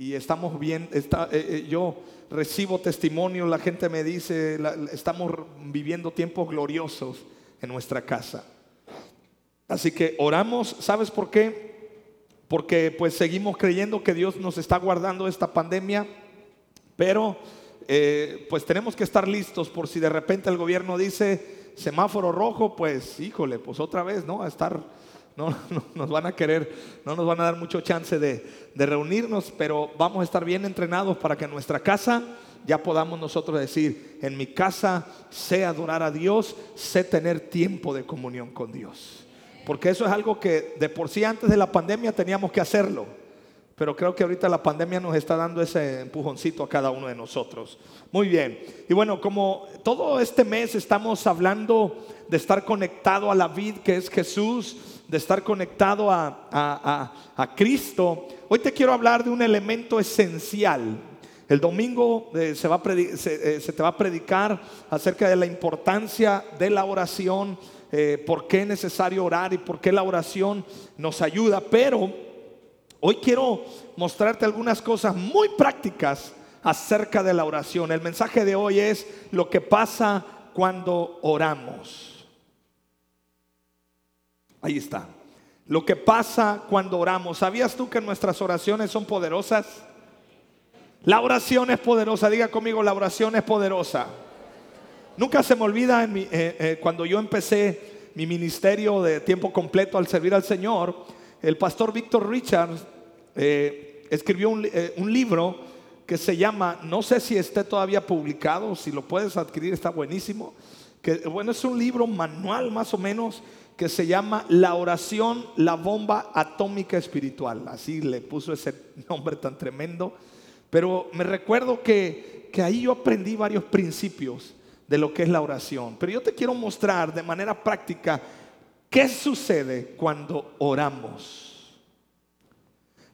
y estamos bien, está, eh, eh, yo recibo testimonio, la gente me dice, la- estamos viviendo tiempos gloriosos en nuestra casa. Así que oramos, ¿sabes por qué? Porque pues seguimos creyendo que Dios nos está guardando esta pandemia, pero eh, pues tenemos que estar listos por si de repente el gobierno dice semáforo rojo, pues híjole, pues otra vez, ¿no? A estar, no, no nos van a querer, no nos van a dar mucho chance de, de reunirnos, pero vamos a estar bien entrenados para que en nuestra casa ya podamos nosotros decir, en mi casa sé adorar a Dios, sé tener tiempo de comunión con Dios. Porque eso es algo que de por sí antes de la pandemia teníamos que hacerlo. Pero creo que ahorita la pandemia nos está dando ese empujoncito a cada uno de nosotros. Muy bien. Y bueno, como todo este mes estamos hablando de estar conectado a la vid que es Jesús, de estar conectado a, a- a- Cristo, hoy te quiero hablar de un elemento esencial. El domingo eh, se, va a se, eh, se te va a predicar acerca de la importancia de la oración, eh, por qué es necesario orar y por qué la oración nos ayuda. Pero hoy quiero mostrarte algunas cosas muy prácticas acerca de la oración. El mensaje de hoy es lo que pasa cuando oramos. Ahí está. Lo que pasa cuando oramos. ¿Sabías tú que nuestras oraciones son poderosas? La oración es poderosa. Diga conmigo, la oración es poderosa. Nunca se me olvida eh, eh, cuando yo empecé mi ministerio de tiempo completo al servir al Señor, el pastor Víctor Richards eh, escribió un libro que se llama, no sé si esté todavía publicado, si lo puedes adquirir está buenísimo, que bueno, es un libro manual más o menos que se llama La oración, la bomba atómica espiritual. Así le puso ese nombre tan tremendo. Pero me recuerdo que, que ahí yo aprendí varios principios de lo que es la oración. Pero yo te quiero mostrar de manera práctica qué sucede cuando oramos.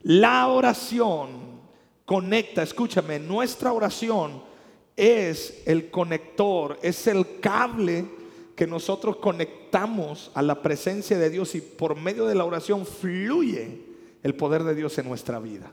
La oración conecta, escúchame, nuestra oración es el conector, es el cable que nosotros conectamos a la presencia de Dios y por medio de la oración fluye el poder de Dios en nuestra vida.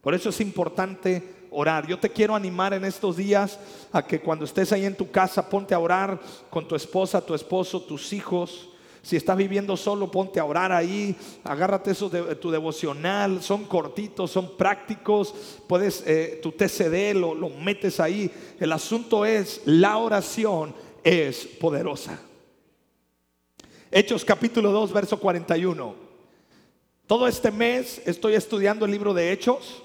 Por eso es importante orar. Yo te quiero animar en estos días a que cuando estés ahí en tu casa, ponte a orar con tu esposa, tu esposo, tus hijos. Si estás viviendo solo, ponte a orar ahí. Agárrate eso de tu devocional. Son cortitos, son prácticos. Puedes, eh, tu TCD lo, lo metes ahí. El asunto es, la oración es poderosa. Hechos capítulo 2, verso 41. Todo este mes estoy estudiando el libro de Hechos.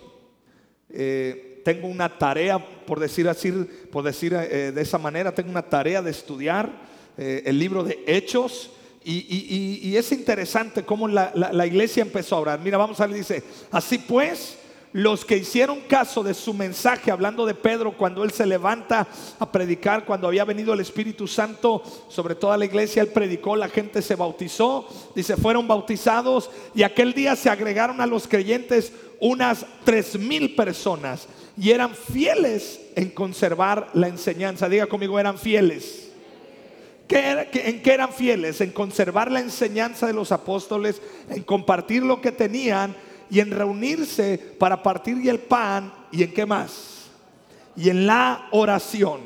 Eh, tengo una tarea, por decir así, por decir eh, de esa manera, tengo una tarea de estudiar eh, el libro de Hechos. Y, es interesante cómo la iglesia empezó a orar. Mira, vamos a ver, dice, así pues, los que hicieron caso de su mensaje, hablando de Pedro, cuando él se levanta a predicar, cuando había venido el Espíritu Santo sobre toda la iglesia, él predicó, la gente se bautizó, dice, fueron bautizados y aquel día se agregaron a los creyentes unas tres mil personas y eran fieles en conservar la enseñanza. Diga conmigo, eran fieles. ¿Qué era- qué- ¿En qué eran fieles? En conservar la enseñanza de los apóstoles, en compartir lo que tenían y en reunirse para partir y el pan y en qué más? Y en la oración.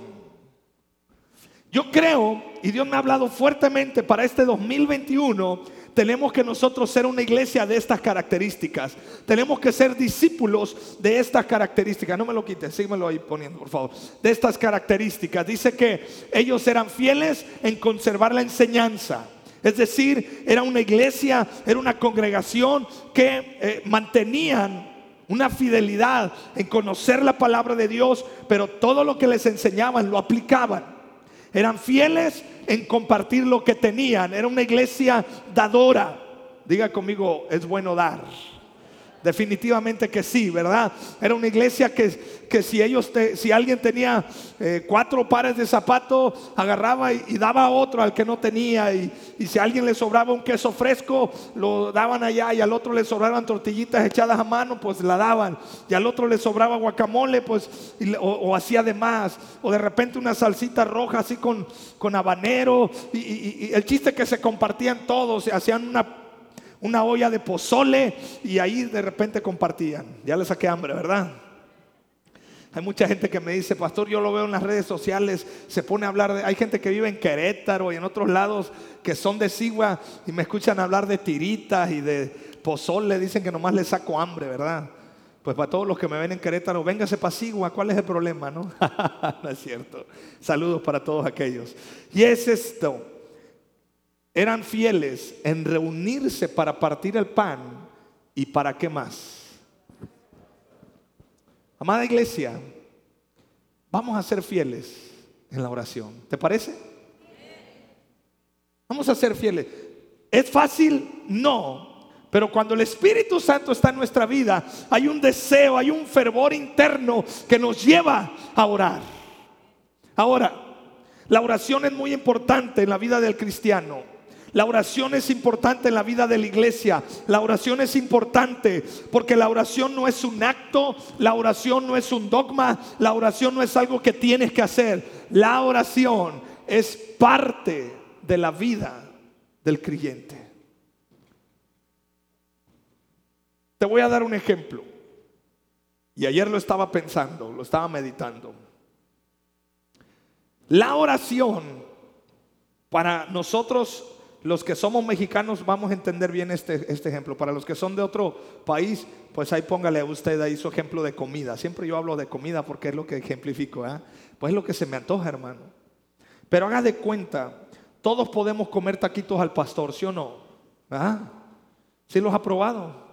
Yo creo, y Dios me ha hablado fuertemente para este 2021, tenemos que nosotros ser una iglesia de estas características. Tenemos que ser discípulos de estas características. No me lo quites, síguemelo ahí poniendo, por favor. De estas características. Dice que ellos eran fieles en conservar la enseñanza. Es decir, era una iglesia, era una congregación que eh, mantenían una fidelidad en conocer la palabra de Dios, pero todo lo que les enseñaban lo aplicaban. Eran fieles en compartir lo que tenían. Era una iglesia dadora. Diga conmigo, es bueno dar. Definitivamente que sí, ¿verdad? Era una iglesia que, que si ellos, si alguien tenía eh, cuatro pares de zapatos, agarraba y, daba otro al que no tenía. Y, y si a alguien le sobraba un queso fresco, lo daban allá. Y al otro le sobraban tortillitas echadas a mano, pues la daban. Y al otro le sobraba guacamole, pues, o, hacía de más. O de repente una salsita roja así con, con habanero. Y, el chiste que se compartían todos, se hacían una una olla de pozole y ahí de repente compartían. Ya les saqué hambre, ¿verdad? Hay mucha gente que me dice, pastor, yo lo veo en las redes sociales, se pone a hablar de, hay gente que vive en Querétaro y en otros lados que son de Sigua y me escuchan hablar de tiritas y de pozole, dicen que nomás les saco hambre, ¿verdad? Pues para todos los que me ven en Querétaro, véngase para Sigua, ¿cuál es el problema, no? no es cierto. Saludos para todos aquellos. Y es esto, eran fieles en reunirse para partir el pan y para qué más. Amada iglesia, vamos a ser fieles en la oración. ¿Te parece? Vamos a ser fieles. ¿Es fácil? No. Pero cuando el Espíritu Santo está en nuestra vida, hay un deseo, hay un fervor interno que nos lleva a orar. Ahora, la oración es muy importante en la vida del cristiano. La oración es importante en la vida de la iglesia. La oración es importante porque la oración no es un acto, la oración no es un dogma, la oración no es algo que tienes que hacer. La oración es parte de la vida del creyente. Te voy a dar un ejemplo. Y ayer lo estaba pensando, lo estaba meditando. La oración para nosotros los que somos mexicanos vamos a entender bien este, este, ejemplo. Para los que son de otro país, pues ahí póngale a usted ahí su ejemplo de comida. Siempre yo hablo de comida porque es lo que ejemplifico. ¿eh? Pues es lo que se me antoja, hermano. Pero haga de cuenta, todos podemos comer taquitos al pastor, ¿sí o no? ¿Ah? ¿Sí los ha probado?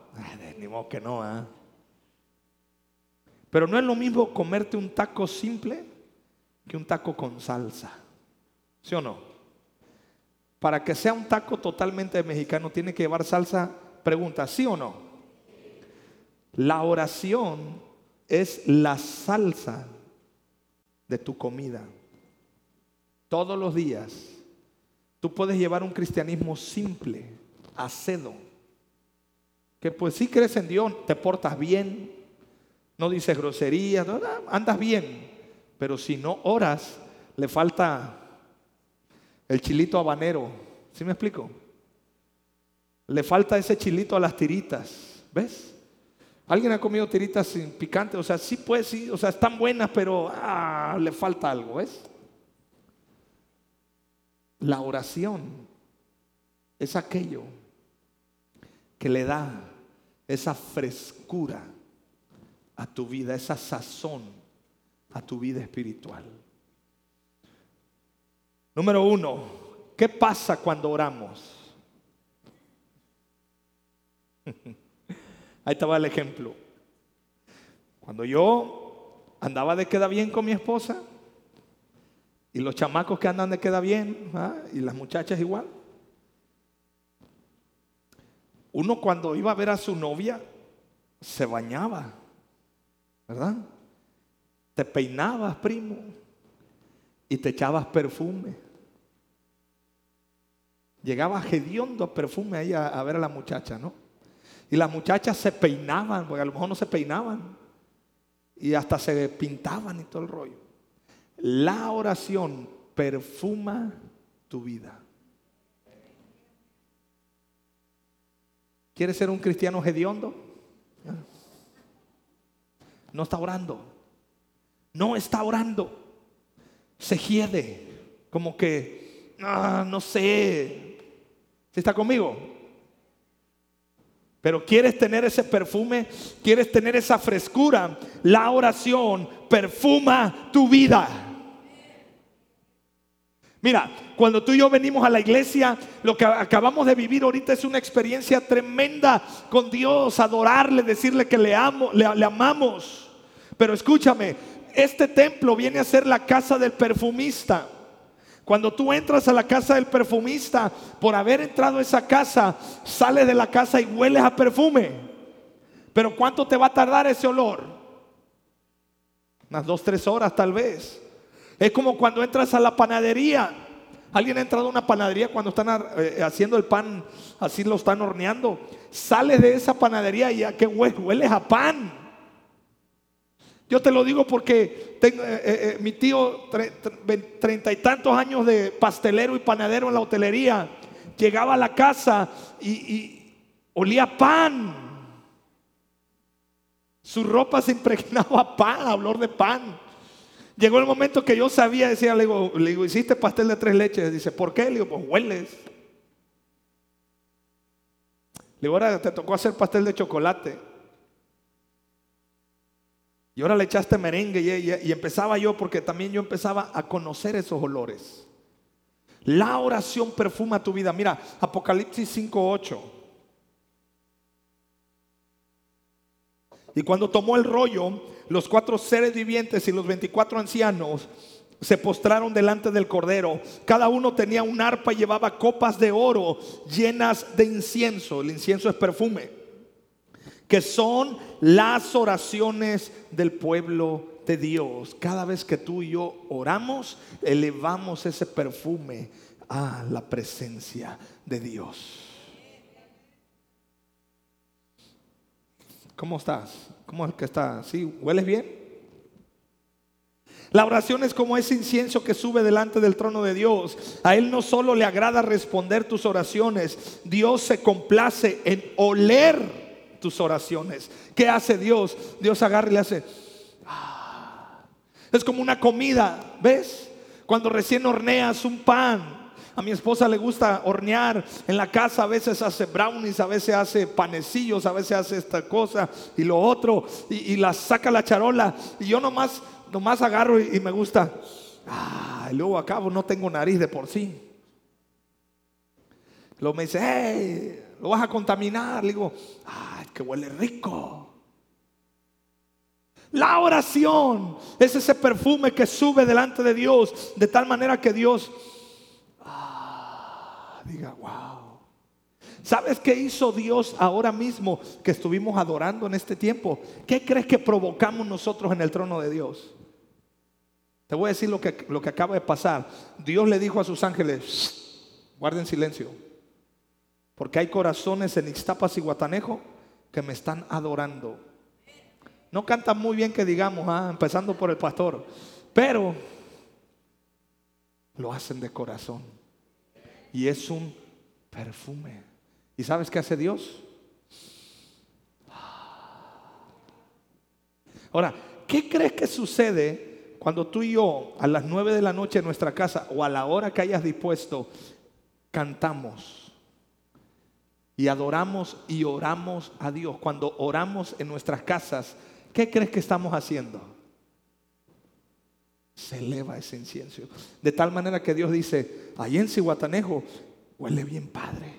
ni modo que no. ¿ah? Pero no es lo mismo comerte un taco simple que un taco con salsa. ¿Sí o no? Para que sea un taco totalmente mexicano, tiene que llevar salsa. Pregunta, ¿sí o no? La oración es la salsa de tu comida. Todos los días. Tú puedes llevar un cristianismo simple, acedo. Que pues si crees en Dios, te portas bien, no dices groserías, andas bien. Pero si no oras, le falta el chilito habanero. ¿Sí me explico? Le falta ese chilito a las tiritas. ¿Ves? ¿Alguien ha comido tiritas sin picante? O sea, sí pues, sí, o sea, están buenas, pero ah, le falta algo, ¿ves? La oración es aquello que le da esa frescura a tu vida, esa sazón a tu vida espiritual. Número uno, ¿qué pasa cuando oramos? Ahí estaba el ejemplo. Cuando yo andaba de queda bien con mi esposa, y los chamacos que andan de queda bien, ¿ah? y las muchachas igual. Uno cuando iba a ver a su novia, se bañaba, ¿verdad? Te peinabas, primo, y te echabas perfume. Llegaba hediondo perfume ahí a, ver a la muchacha, ¿no? Y las muchachas se peinaban, porque a lo mejor no se peinaban. Y hasta se pintaban y todo el rollo. La oración perfuma tu vida. ¿Quieres ser un cristiano hediondo? No está orando. No está orando. Se hiede. Como que, ah, no sé, está conmigo? Pero quieres tener ese perfume, quieres tener esa frescura. La oración perfuma tu vida. Mira, cuando tú y yo venimos a la iglesia, lo que acabamos de vivir ahorita es una experiencia tremenda con Dios, adorarle, decirle que le amo, le, amamos. Pero escúchame, este templo viene a ser la casa del perfumista. Cuando tú entras a la casa del perfumista, por haber entrado a esa casa, sales de la casa y hueles a perfume. Pero ¿cuánto te va a tardar ese olor? Unas dos, tres horas tal vez. Es como cuando entras a la panadería. Alguien ha entrado a una panadería cuando están eh, haciendo el pan, así lo están horneando. Sales de esa panadería y a qué hueles, hueles a pan. Yo te lo digo porque eh, eh, eh, mi tío, treinta y tantos años de pastelero y panadero en la hotelería, llegaba a la casa y, olía pan. Su ropa se impregnaba pan, olor de pan. Llegó el momento que yo sabía, decía, le digo, le digo, hiciste pastel de tres leches. Dice, ¿por qué? Le digo, pues hueles. Le digo, ahora te tocó hacer pastel de chocolate. Y ahora le echaste merengue y, empezaba yo, porque también yo empezaba a conocer esos olores. La oración perfuma tu vida. Mira, Apocalipsis 5.8. Y cuando tomó el rollo, los cuatro seres vivientes y los 24 ancianos se postraron delante del Cordero. Cada uno tenía un arpa y llevaba copas de oro llenas de incienso. El incienso es perfume. Que son las oraciones del pueblo de Dios. Cada vez que tú y yo oramos, elevamos ese perfume a la presencia de Dios. ¿Cómo estás? ¿Cómo es que está? ¿Sí? ¿Hueles bien? La oración es como ese incienso que sube delante del trono de Dios. A Él no solo le agrada responder tus oraciones, Dios se complace en oler tus oraciones. ¿Qué hace Dios? Dios agarra y le hace... Ah". Es como una comida, ¿ves? Cuando recién horneas un pan a mi esposa le gusta hornear en la casa, a veces hace brownies, a veces hace panecillos, a veces hace esta cosa y lo otro, y, la saca la charola. Y yo nomás, nomás agarro y, me gusta. Ah, y luego acabo, no tengo nariz de por sí. Luego me dice, lo vas a contaminar. Le digo, ay, que huele rico. La oración es ese perfume que sube delante de Dios, de tal manera que Dios diga, wow. ¿Sabes qué hizo Dios ahora mismo que estuvimos adorando en este tiempo? ¿Qué crees que provocamos nosotros en el trono de Dios? Te voy a decir lo que, lo que acaba de pasar. Dios le dijo a sus ángeles, guarden silencio, porque hay corazones en Ixtapas y Guatanejo que me están adorando. No cantan muy bien que digamos, ah, empezando por el pastor, pero lo hacen de corazón y es un perfume. ¿Y sabes qué hace Dios? Ahora, ¿qué crees que sucede cuando tú y yo a las nueve de la noche en nuestra casa o a la hora que hayas dispuesto cantamos y adoramos y oramos a Dios? Cuando oramos en nuestras casas, ¿qué crees que estamos haciendo? se eleva ese incienso. De tal manera que Dios dice, ahí en huele bien padre.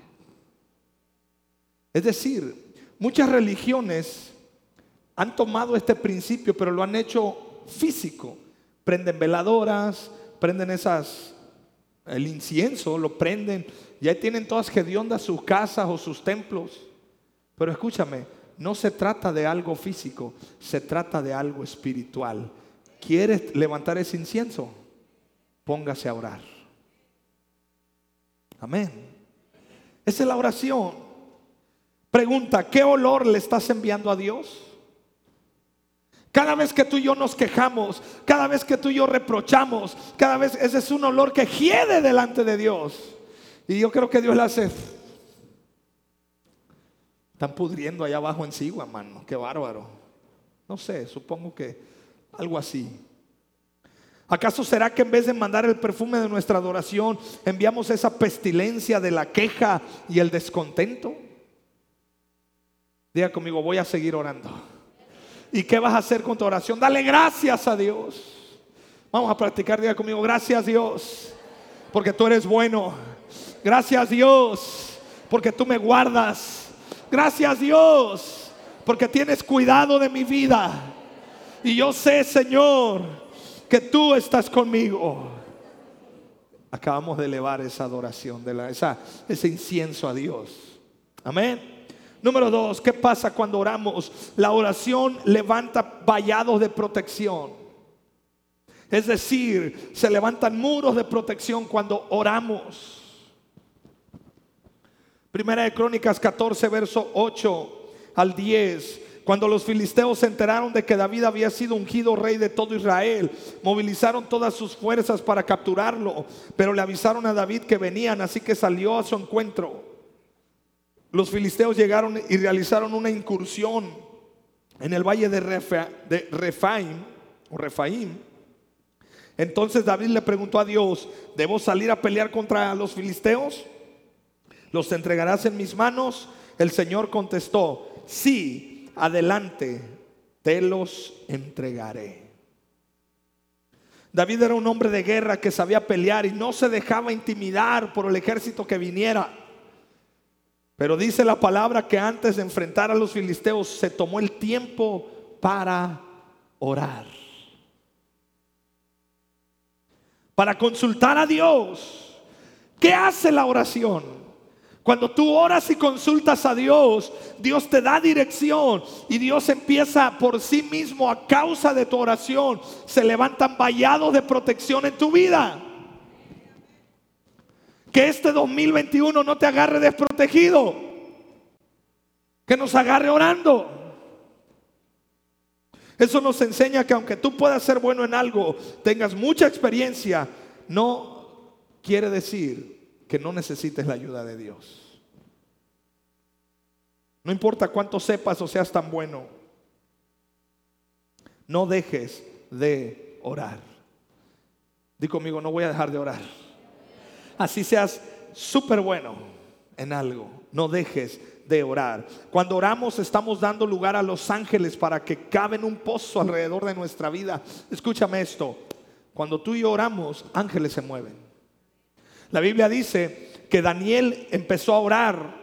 Es decir, muchas religiones han tomado este principio, pero lo han hecho físico. Prenden veladoras, prenden esas, el incienso, lo prenden, y ahí tienen todas hediondas sus casas o sus templos. Pero escúchame, no se trata de algo físico, se trata de algo espiritual. ¿Quieres levantar ese incienso? Póngase a orar. Amén. Esa es la oración. Pregunta, ¿qué olor le estás enviando a Dios? Cada vez que tú y yo nos quejamos, cada vez que tú y yo reprochamos, cada vez ese es un olor que hiede delante de Dios. Y yo creo que Dios le hace. Están pudriendo allá abajo en Sigua, mano. Qué bárbaro. No sé, supongo que algo así. ¿Acaso será que en vez de mandar el perfume de nuestra adoración, enviamos esa pestilencia de la queja y el descontento? Diga conmigo, voy a seguir orando. ¿Y qué vas a hacer con tu oración? Dale gracias a Dios. Vamos a practicar, diga conmigo, gracias Dios, porque tú eres bueno. Gracias Dios, porque tú me guardas. Gracias Dios, porque tienes cuidado de mi vida. Y yo sé, Señor, que tú estás conmigo. Acabamos de elevar esa adoración, de la, esa, ese incienso a Dios. Amén. Número dos, ¿qué pasa cuando oramos? La oración levanta vallados de protección. Es decir, se levantan muros de protección cuando oramos. Primera de Crónicas 14, verso 8 al 10. Cuando los filisteos se enteraron de que David había sido ungido rey de todo Israel, movilizaron todas sus fuerzas para capturarlo, pero le avisaron a David que venían, así que salió a su encuentro. los filisteos llegaron y realizaron una incursión en el valle de, o Refaim. Entonces David le preguntó a Dios, ¿debo salir a pelear contra los filisteos? ¿Los entregarás en mis manos? El Señor contestó, sí, adelante, te los entregaré. David era un hombre de guerra que sabía pelear y no se dejaba intimidar por el ejército que viniera. Pero dice la palabra que antes de enfrentar a los filisteos se tomó el tiempo para orar. Para consultar a Dios. ¿Qué hace la oración? Cuando tú oras y consultas a Dios, Dios te da dirección y Dios empieza por sí mismo a causa de tu oración. Se levantan vallados de protección en tu vida. Que este 2021 no te agarre desprotegido. Que nos agarre orando. Eso nos enseña que aunque tú puedas ser bueno en algo, tengas mucha experiencia, no quiere decir que no necesites la ayuda de Dios. No importa cuánto sepas o seas tan bueno, no dejes de orar. Di conmigo, no voy a dejar de orar. Así seas súper bueno en algo, no dejes de orar. Cuando oramos estamos dando lugar a los ángeles para que caben un pozo alrededor de nuestra vida. Escúchame esto, cuando tú y yo oramos, ángeles se mueven. La Biblia dice que Daniel empezó a orar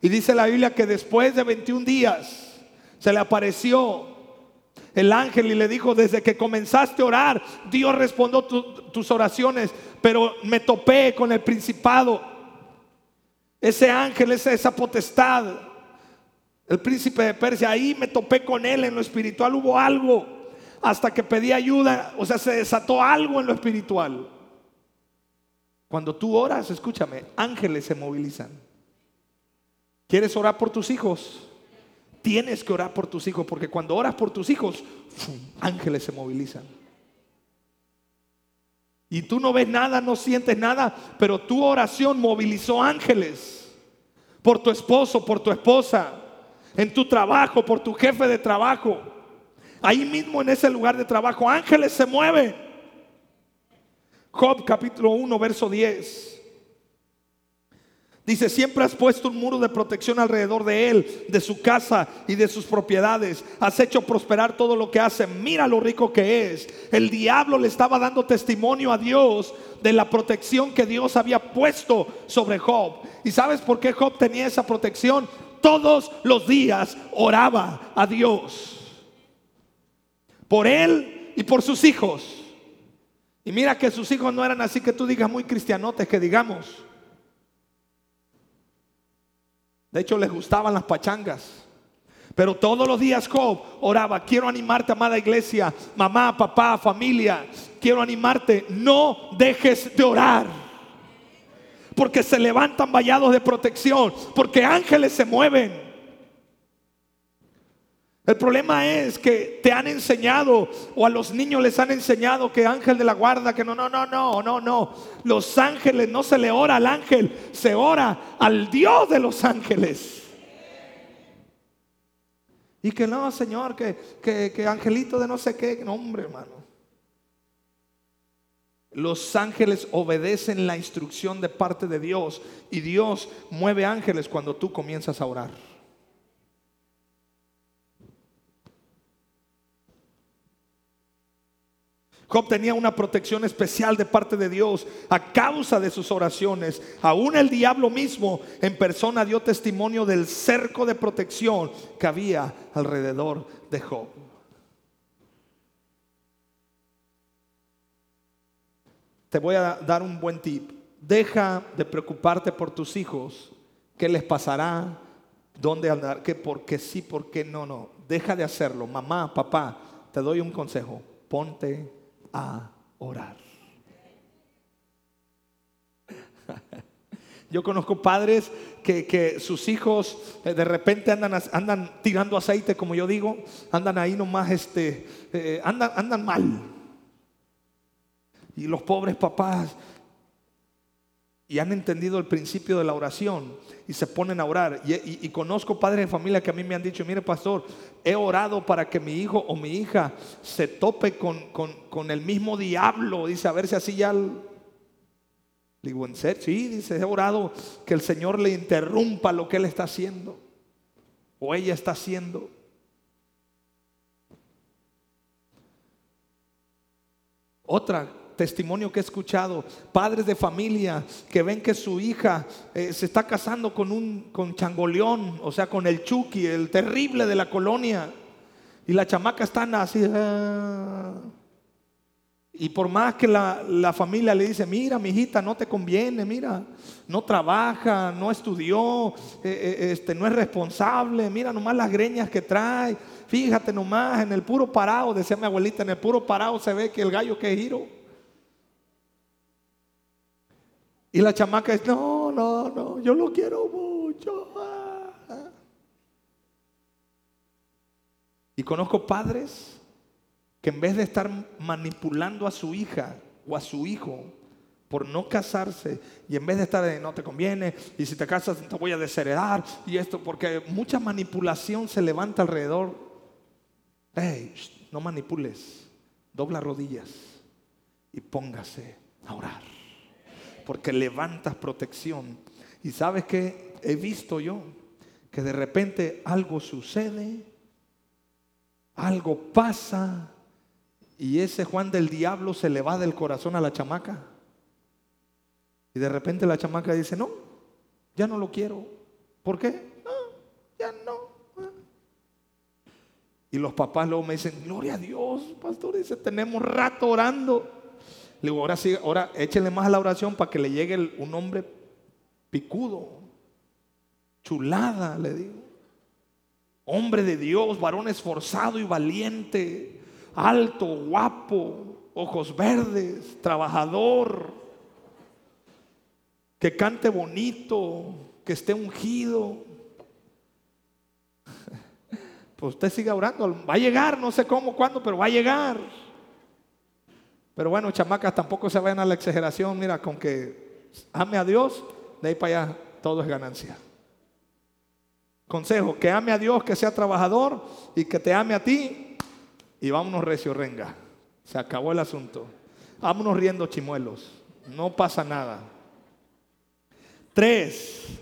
y dice la Biblia que después de 21 días se le apareció el ángel y le dijo, desde que comenzaste a orar, Dios respondió tus oraciones, pero me topé con el principado. Ese ángel, esa, esa potestad, el príncipe de Persia, ahí me topé con él en lo espiritual, hubo algo, hasta que pedí ayuda, o sea, se desató algo en lo espiritual. Cuando tú oras, escúchame, ángeles se movilizan. ¿Quieres orar por tus hijos? Tienes que orar por tus hijos, porque cuando oras por tus hijos, ángeles se movilizan. Y tú no ves nada, no sientes nada, pero tu oración movilizó ángeles por tu esposo, por tu esposa, en tu trabajo, por tu jefe de trabajo. Ahí mismo en ese lugar de trabajo, ángeles se mueven. Job capítulo 1, verso 10. Dice, siempre has puesto un muro de protección alrededor de él, de su casa y de sus propiedades. Has hecho prosperar todo lo que hace. Mira lo rico que es. El diablo le estaba dando testimonio a Dios de la protección que Dios había puesto sobre Job. ¿Y sabes por qué Job tenía esa protección? Todos los días oraba a Dios. Por él y por sus hijos. Y mira que sus hijos no eran así que tú digas muy cristianotes, que digamos. De hecho, les gustaban las pachangas. Pero todos los días Job oraba, quiero animarte, amada iglesia, mamá, papá, familia, quiero animarte, no dejes de orar. Porque se levantan vallados de protección, porque ángeles se mueven. El problema es que te han enseñado o a los niños les han enseñado que ángel de la guarda, que no, no, no, no, no, no. Los ángeles no se le ora al ángel, se ora al Dios de los ángeles. Y que no, Señor, que, que, que angelito de no sé qué, no, hombre, hermano. Los ángeles obedecen la instrucción de parte de Dios y Dios mueve ángeles cuando tú comienzas a orar. Job tenía una protección especial de parte de Dios a causa de sus oraciones. Aún el diablo mismo en persona dio testimonio del cerco de protección que había alrededor de Job. Te voy a dar un buen tip. Deja de preocuparte por tus hijos. ¿Qué les pasará? ¿Dónde andar? ¿Qué? ¿Por qué sí? ¿Por qué no? No. Deja de hacerlo. Mamá, papá, te doy un consejo. Ponte a orar. Yo conozco padres que, sus hijos eh, de repente andan, andan tirando aceite, como yo digo, andan ahí nomás, este, eh, andan, andan mal. Y los pobres papás, y han entendido el principio de la oración y se ponen a orar. Y, conozco padres de familia que a mí me han dicho, mire pastor, he orado para que mi hijo o mi hija se tope con, el mismo diablo. Dice, a ver si así ya... Digo, ¿en serio? Sí, dice, he orado que el Señor le interrumpa lo que él está haciendo o ella está haciendo. Otra testimonio que he escuchado, padres de familia que ven que su hija eh, se está casando con un con changoleón, o sea, con el Chucky, el terrible de la colonia, y la chamaca está así. Ah. y por más que la, familia le dice, mira, mi hijita, no te conviene, mira, no trabaja, no estudió, eh, eh, este, no es responsable, mira nomás las greñas que trae, fíjate nomás, en el puro parado, decía mi abuelita, en el puro parado se ve que el gallo que giro. Y la chamaca dice, no, no, no, yo lo quiero mucho. Y conozco padres que en vez de estar manipulando a su hija o a su hijo por no casarse y en vez de estar de no te conviene y si te casas te voy a desheredar y esto porque mucha manipulación se levanta alrededor. Hey, no manipules, dobla rodillas y póngase a orar porque levantas protección. Y sabes que he visto yo que de repente algo sucede, algo pasa y ese Juan del diablo se le va del corazón a la chamaca. Y de repente la chamaca dice, no, ya no lo quiero. ¿Por qué? No, ya no. Y los papás luego me dicen, gloria a Dios, pastor, dice, tenemos rato orando. Le digo, ahora sí, ahora échenle más a la oración para que le llegue un hombre picudo, chulada, le digo. Hombre de Dios, varón esforzado y valiente, alto, guapo, ojos verdes, trabajador, que cante bonito, que esté ungido. Pues usted siga orando, va a llegar, no sé cómo, cuándo, pero va a llegar. Pero bueno, chamacas, tampoco se vayan a la exageración. Mira, con que ame a Dios, de ahí para allá todo es ganancia. Consejo, que ame a Dios, que sea trabajador y que te ame a ti. Y vámonos recio, renga. Se acabó el asunto. Vámonos riendo chimuelos. No pasa nada. Tres.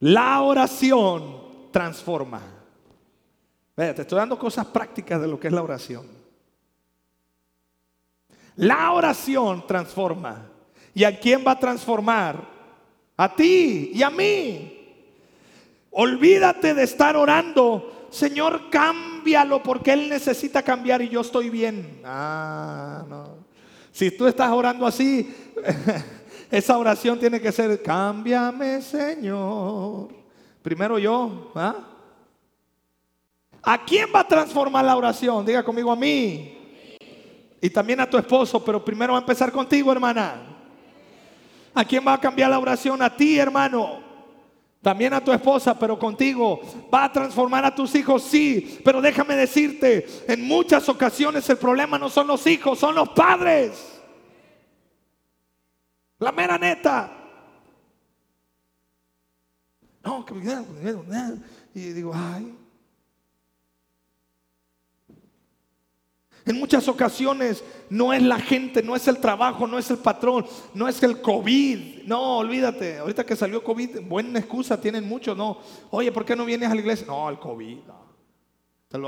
La oración transforma. te estoy dando cosas prácticas de lo que es la oración. La oración transforma. ¿Y a quién va a transformar? A ti y a mí. Olvídate de estar orando. Señor, cámbialo porque Él necesita cambiar y yo estoy bien. Ah, no. Si tú estás orando así, esa oración tiene que ser, cámbiame, Señor. Primero yo. ¿ah? ¿A quién va a transformar la oración? Diga conmigo a mí. Y también a tu esposo, pero primero va a empezar contigo, hermana. ¿A quién va a cambiar la oración? A ti, hermano. También a tu esposa, pero contigo. ¿Va a transformar a tus hijos? Sí. Pero déjame decirte, en muchas ocasiones el problema no son los hijos, son los padres. La mera neta. No, que y digo, ay, En muchas ocasiones no es la gente, no es el trabajo, no es el patrón, no es el COVID. No, olvídate. Ahorita que salió COVID, buena excusa tienen muchos, no. Oye, ¿por qué no vienes a la iglesia? No, el COVID. No.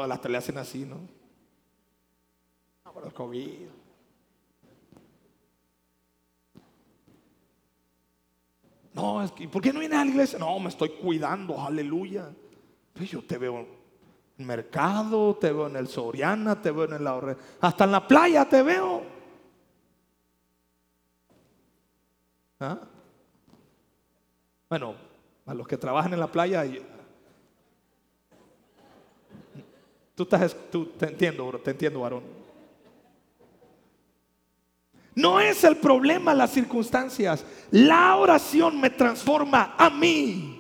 Hasta le hacen así, ¿no? No, pero el COVID. No, es que, ¿por qué no vienes a la iglesia? No, me estoy cuidando, aleluya. Pues yo te veo mercado, te veo en el Soriana, te veo en el ahorre, hasta en la playa te veo. ¿Ah? Bueno, a los que trabajan en la playa, tú estás, tú, te entiendo, te entiendo, varón. No es el problema las circunstancias. La oración me transforma a mí.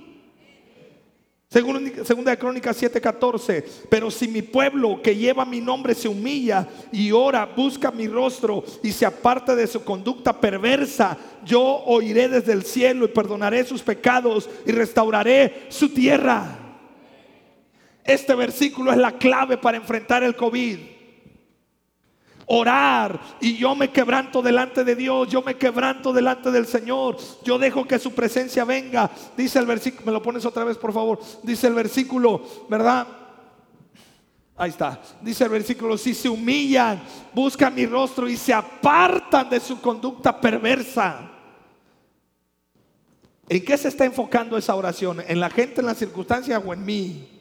Segunda de Crónicas 7:14. Pero si mi pueblo que lleva mi nombre se humilla y ora, busca mi rostro y se aparta de su conducta perversa, yo oiré desde el cielo y perdonaré sus pecados y restauraré su tierra. Este versículo es la clave para enfrentar el COVID orar y yo me quebranto delante de Dios, yo me quebranto delante del Señor, yo dejo que su presencia venga. Dice el versículo, me lo pones otra vez por favor, dice el versículo, ¿verdad? Ahí está, dice el versículo, si se humillan, buscan mi rostro y se apartan de su conducta perversa. ¿En qué se está enfocando esa oración? ¿En la gente, en las circunstancias o en mí?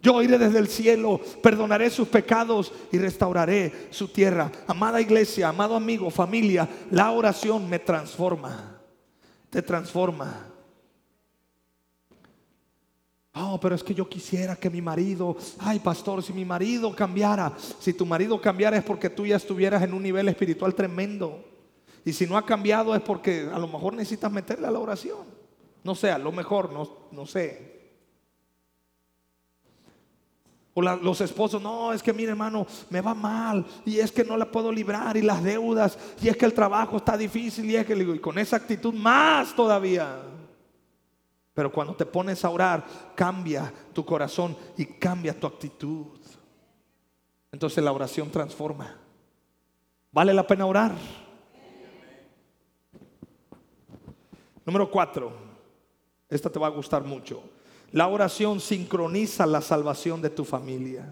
Yo iré desde el cielo, perdonaré sus pecados y restauraré su tierra. Amada iglesia, amado amigo, familia, la oración me transforma. Te transforma. Oh, pero es que yo quisiera que mi marido, ay pastor, si mi marido cambiara, si tu marido cambiara es porque tú ya estuvieras en un nivel espiritual tremendo. Y si no ha cambiado es porque a lo mejor necesitas meterle a la oración. No sé, a lo mejor, no, no sé los esposos, no, es que mire hermano, me va mal y es que no la puedo librar y las deudas y es que el trabajo está difícil y es que y con esa actitud más todavía. Pero cuando te pones a orar, cambia tu corazón y cambia tu actitud. Entonces la oración transforma. ¿Vale la pena orar? Número cuatro. Esta te va a gustar mucho. La oración sincroniza la salvación de tu familia.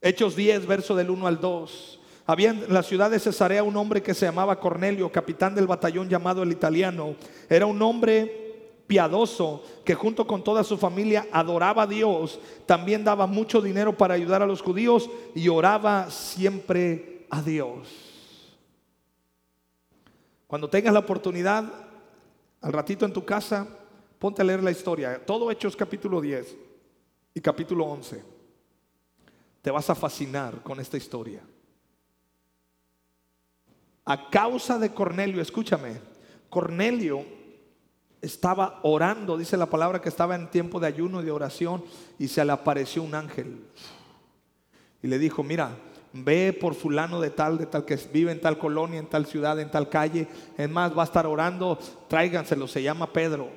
Hechos 10, verso del 1 al 2. Había en la ciudad de Cesarea un hombre que se llamaba Cornelio, capitán del batallón llamado el italiano. Era un hombre piadoso que junto con toda su familia adoraba a Dios. También daba mucho dinero para ayudar a los judíos y oraba siempre a Dios. Cuando tengas la oportunidad, al ratito en tu casa, ponte a leer la historia. Todo Hechos capítulo 10 y capítulo 11. Te vas a fascinar con esta historia. A causa de Cornelio, escúchame, Cornelio estaba orando, dice la palabra que estaba en tiempo de ayuno y de oración y se le apareció un ángel. Y le dijo, mira, ve por fulano de tal, de tal que vive en tal colonia, en tal ciudad, en tal calle. Es más, va a estar orando, tráiganselo, se llama Pedro.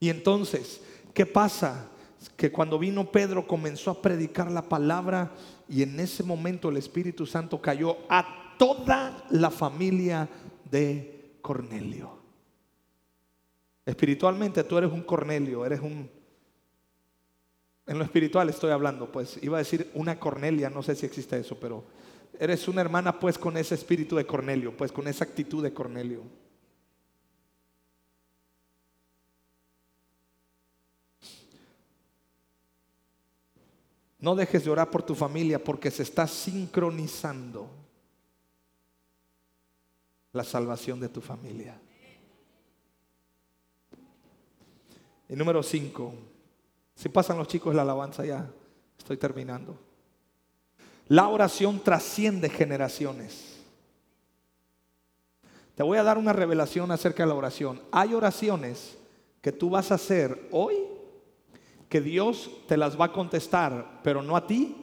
Y entonces, ¿qué pasa? Que cuando vino Pedro comenzó a predicar la palabra y en ese momento el Espíritu Santo cayó a toda la familia de Cornelio. Espiritualmente tú eres un Cornelio, eres un en lo espiritual estoy hablando, pues iba a decir una Cornelia, no sé si existe eso, pero eres una hermana pues con ese espíritu de Cornelio, pues con esa actitud de Cornelio. No dejes de orar por tu familia porque se está sincronizando la salvación de tu familia. Y número cinco, si pasan los chicos la alabanza ya, estoy terminando. La oración trasciende generaciones. Te voy a dar una revelación acerca de la oración. Hay oraciones que tú vas a hacer hoy que Dios te las va a contestar, pero no a ti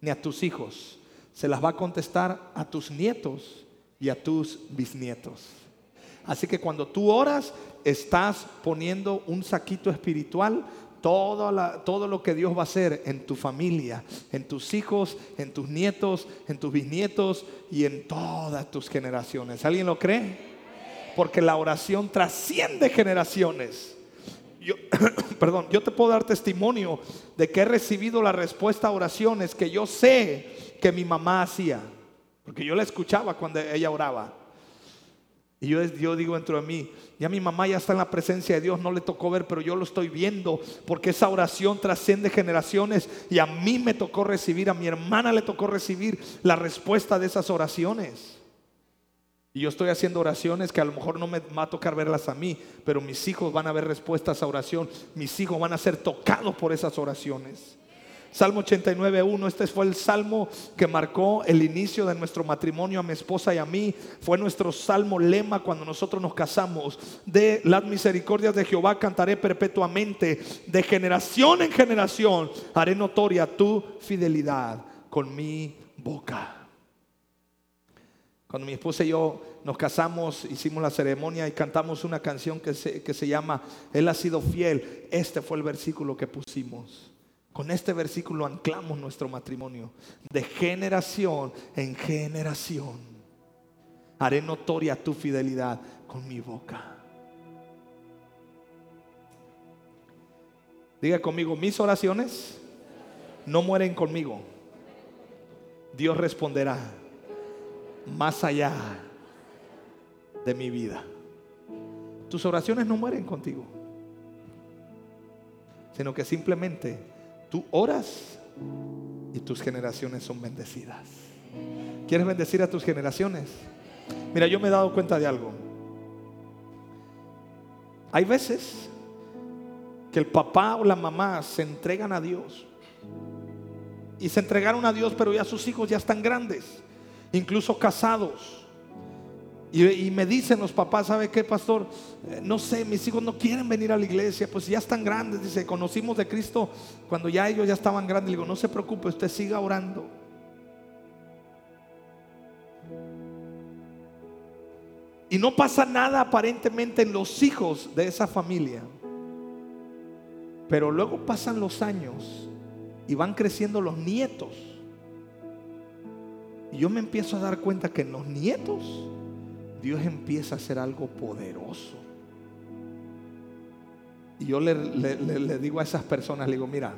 ni a tus hijos. Se las va a contestar a tus nietos y a tus bisnietos. Así que cuando tú oras, estás poniendo un saquito espiritual todo, todo lo que Dios va a hacer en tu familia, en tus hijos, en tus nietos, en tus bisnietos y en todas tus generaciones. ¿Alguien lo cree? Porque la oración trasciende generaciones. Yo, perdón, yo te puedo dar testimonio de que he recibido la respuesta a oraciones que yo sé que mi mamá hacía, porque yo la escuchaba cuando ella oraba. Y yo, digo dentro de mí, ya mi mamá ya está en la presencia de Dios, no le tocó ver, pero yo lo estoy viendo, porque esa oración trasciende generaciones y a mí me tocó recibir, a mi hermana le tocó recibir la respuesta de esas oraciones. Y yo estoy haciendo oraciones que a lo mejor no me va a tocar verlas a mí, pero mis hijos van a ver respuestas a oración, mis hijos van a ser tocados por esas oraciones. Salmo 89.1, este fue el salmo que marcó el inicio de nuestro matrimonio a mi esposa y a mí. Fue nuestro salmo lema cuando nosotros nos casamos. De las misericordias de Jehová cantaré perpetuamente. De generación en generación haré notoria tu fidelidad con mi boca. Cuando mi esposa y yo nos casamos, hicimos la ceremonia y cantamos una canción que se, que se llama Él ha sido fiel. Este fue el versículo que pusimos. Con este versículo anclamos nuestro matrimonio de generación en generación. Haré notoria tu fidelidad con mi boca. Diga conmigo, mis oraciones no mueren conmigo. Dios responderá más allá de mi vida. Tus oraciones no mueren contigo, sino que simplemente Tú oras y tus generaciones son bendecidas. ¿Quieres bendecir a tus generaciones? Mira, yo me he dado cuenta de algo. Hay veces que el papá o la mamá se entregan a Dios. Y se entregaron a Dios, pero ya sus hijos ya están grandes, incluso casados. Y, me dicen los papás, ¿sabe qué, pastor? Eh, no sé, mis hijos no quieren venir a la iglesia, pues ya están grandes. Dice, conocimos de Cristo cuando ya ellos ya estaban grandes. Le digo, no se preocupe, usted siga orando. Y no pasa nada aparentemente en los hijos de esa familia. Pero luego pasan los años y van creciendo los nietos. Y yo me empiezo a dar cuenta que en los nietos Dios empieza a hacer algo poderoso. Y yo le, digo a esas personas, le digo, mira,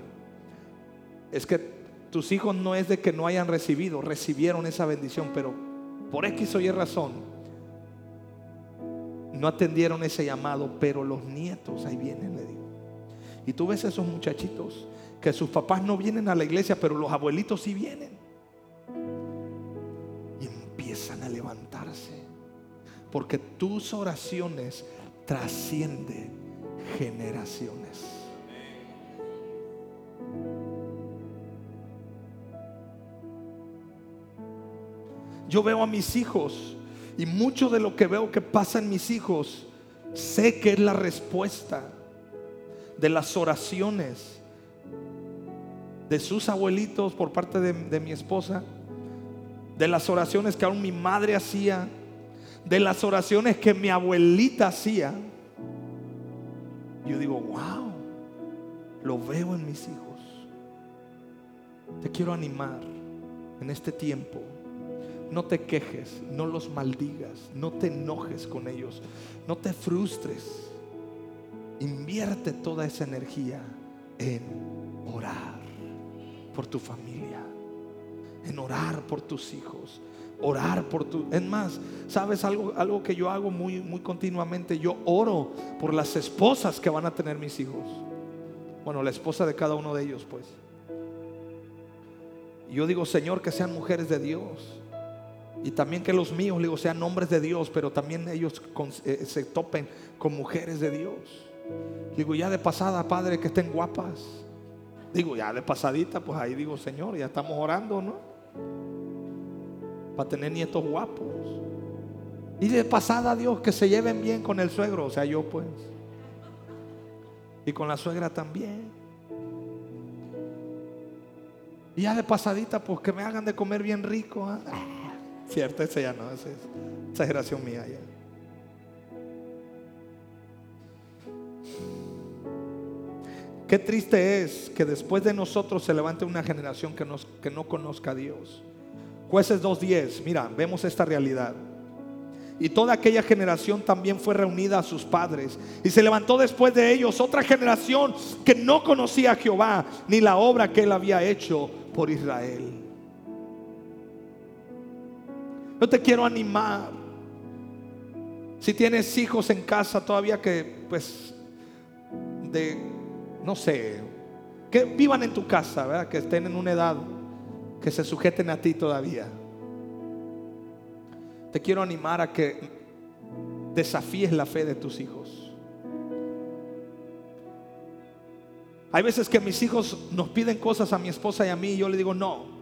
es que tus hijos no es de que no hayan recibido, recibieron esa bendición, pero por X o Y razón no atendieron ese llamado, pero los nietos ahí vienen, le digo. Y tú ves esos muchachitos que sus papás no vienen a la iglesia, pero los abuelitos sí vienen. Y empiezan a levantarse porque tus oraciones trascienden generaciones. Yo veo a mis hijos y mucho de lo que veo que pasa en mis hijos, sé que es la respuesta de las oraciones de sus abuelitos por parte de, de mi esposa, de las oraciones que aún mi madre hacía, de las oraciones que mi abuelita hacía, yo digo, wow, lo veo en mis hijos. Te quiero animar en este tiempo. No te quejes, no los maldigas, no te enojes con ellos, no te frustres. Invierte toda esa energía en orar por tu familia, en orar por tus hijos, orar por tu. Es más, ¿sabes algo, algo que yo hago muy, muy continuamente? Yo oro por las esposas que van a tener mis hijos. Bueno, la esposa de cada uno de ellos, pues. Yo digo, Señor, que sean mujeres de Dios. Y también que los míos, digo, sean hombres de Dios, pero también ellos eh, se topen con mujeres de Dios. Digo, ya de pasada, Padre, que estén guapas. Digo, ya de pasadita, pues ahí digo, Señor, ya estamos orando, ¿no? Para tener nietos guapos. Y de pasada a Dios que se lleven bien con el suegro, o sea, yo pues. Y con la suegra también. Y ya de pasadita, pues que me hagan de comer bien rico. ¿ah? Cierto, ese ya no, esa es exageración mía ya. Qué triste es que después de nosotros se levante una generación que, nos, que no conozca a Dios. Jueces 2.10, mira, vemos esta realidad. Y toda aquella generación también fue reunida a sus padres. Y se levantó después de ellos otra generación que no conocía a Jehová ni la obra que él había hecho por Israel. Yo te quiero animar. Si tienes hijos en casa todavía que, pues, de, no sé, que vivan en tu casa, ¿verdad? que estén en una edad que se sujeten a ti todavía. Te quiero animar a que desafíes la fe de tus hijos. Hay veces que mis hijos nos piden cosas a mi esposa y a mí y yo le digo no.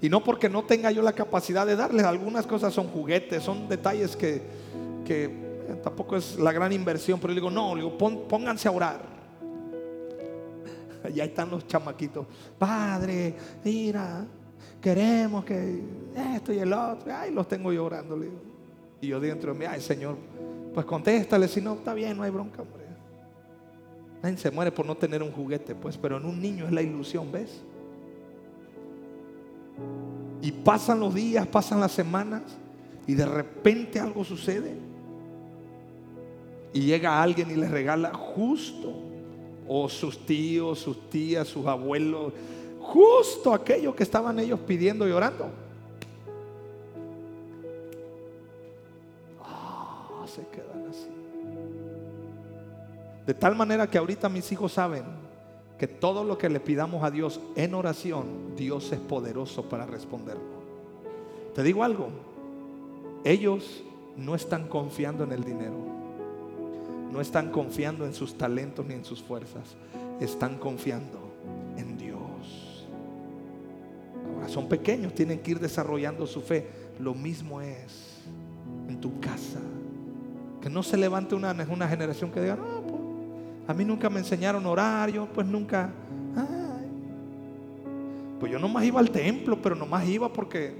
Y no porque no tenga yo la capacidad de darles, algunas cosas son juguetes, son detalles que, que eh, tampoco es la gran inversión, pero le digo no, le digo pónganse a orar. Ya están los chamaquitos, padre, mira, queremos que esto y el otro, ay, los tengo yo orando. Y yo dentro de mí, ay Señor, pues contéstale, si no, está bien, no hay bronca, hombre. Nadie se muere por no tener un juguete, pues, pero en un niño es la ilusión, ¿ves? Y pasan los días, pasan las semanas, y de repente algo sucede. Y llega alguien y le regala justo, o sus tíos, sus tías, sus abuelos, justo aquello que estaban ellos pidiendo y orando. se quedan así. De tal manera que ahorita mis hijos saben que todo lo que le pidamos a Dios en oración, Dios es poderoso para responderlo. Te digo algo, ellos no están confiando en el dinero, no están confiando en sus talentos ni en sus fuerzas, están confiando son pequeños, tienen que ir desarrollando su fe. Lo mismo es en tu casa que no se levante una, una generación que diga, no, pues, a mí nunca me enseñaron yo pues nunca. Pues yo nomás iba al templo, pero nomás iba porque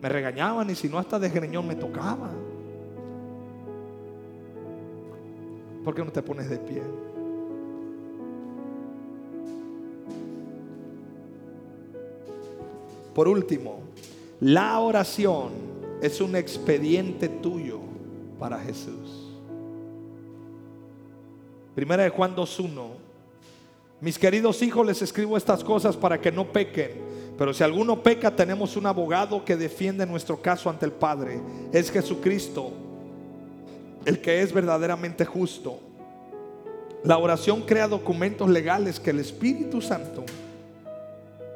me regañaban y si no hasta de greñón me tocaba. ¿Por qué no te pones de pie? Por último, la oración es un expediente tuyo para Jesús. Primera de Juan 2.1. Mis queridos hijos, les escribo estas cosas para que no pequen. Pero si alguno peca, tenemos un abogado que defiende nuestro caso ante el Padre. Es Jesucristo, el que es verdaderamente justo. La oración crea documentos legales que el Espíritu Santo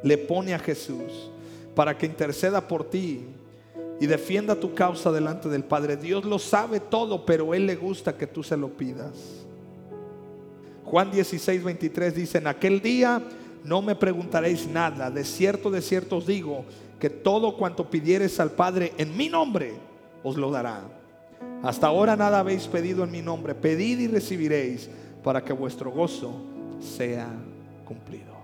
le pone a Jesús para que interceda por ti y defienda tu causa delante del Padre. Dios lo sabe todo, pero Él le gusta que tú se lo pidas. Juan 16, 23 dice, en aquel día no me preguntaréis nada. De cierto, de cierto os digo que todo cuanto pidiereis al Padre en mi nombre, os lo dará. Hasta ahora nada habéis pedido en mi nombre. Pedid y recibiréis para que vuestro gozo sea cumplido.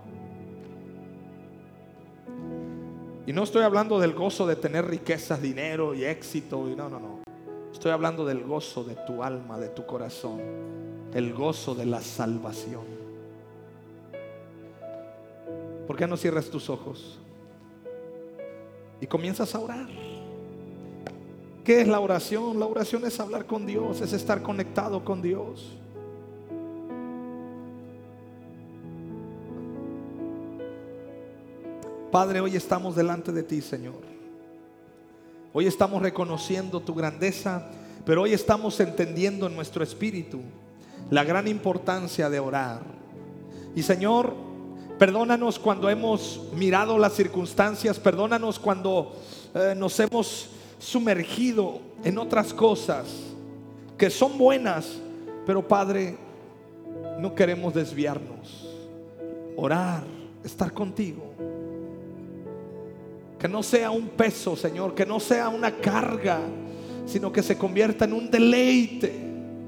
Y no estoy hablando del gozo de tener riquezas, dinero y éxito. Y no, no, no. Estoy hablando del gozo de tu alma, de tu corazón. El gozo de la salvación. ¿Por qué no cierras tus ojos? Y comienzas a orar. ¿Qué es la oración? La oración es hablar con Dios, es estar conectado con Dios. Padre, hoy estamos delante de ti, Señor. Hoy estamos reconociendo tu grandeza, pero hoy estamos entendiendo en nuestro espíritu la gran importancia de orar. Y Señor, perdónanos cuando hemos mirado las circunstancias, perdónanos cuando eh, nos hemos sumergido en otras cosas que son buenas, pero Padre, no queremos desviarnos. Orar, estar contigo. Que no sea un peso, Señor, que no sea una carga, sino que se convierta en un deleite.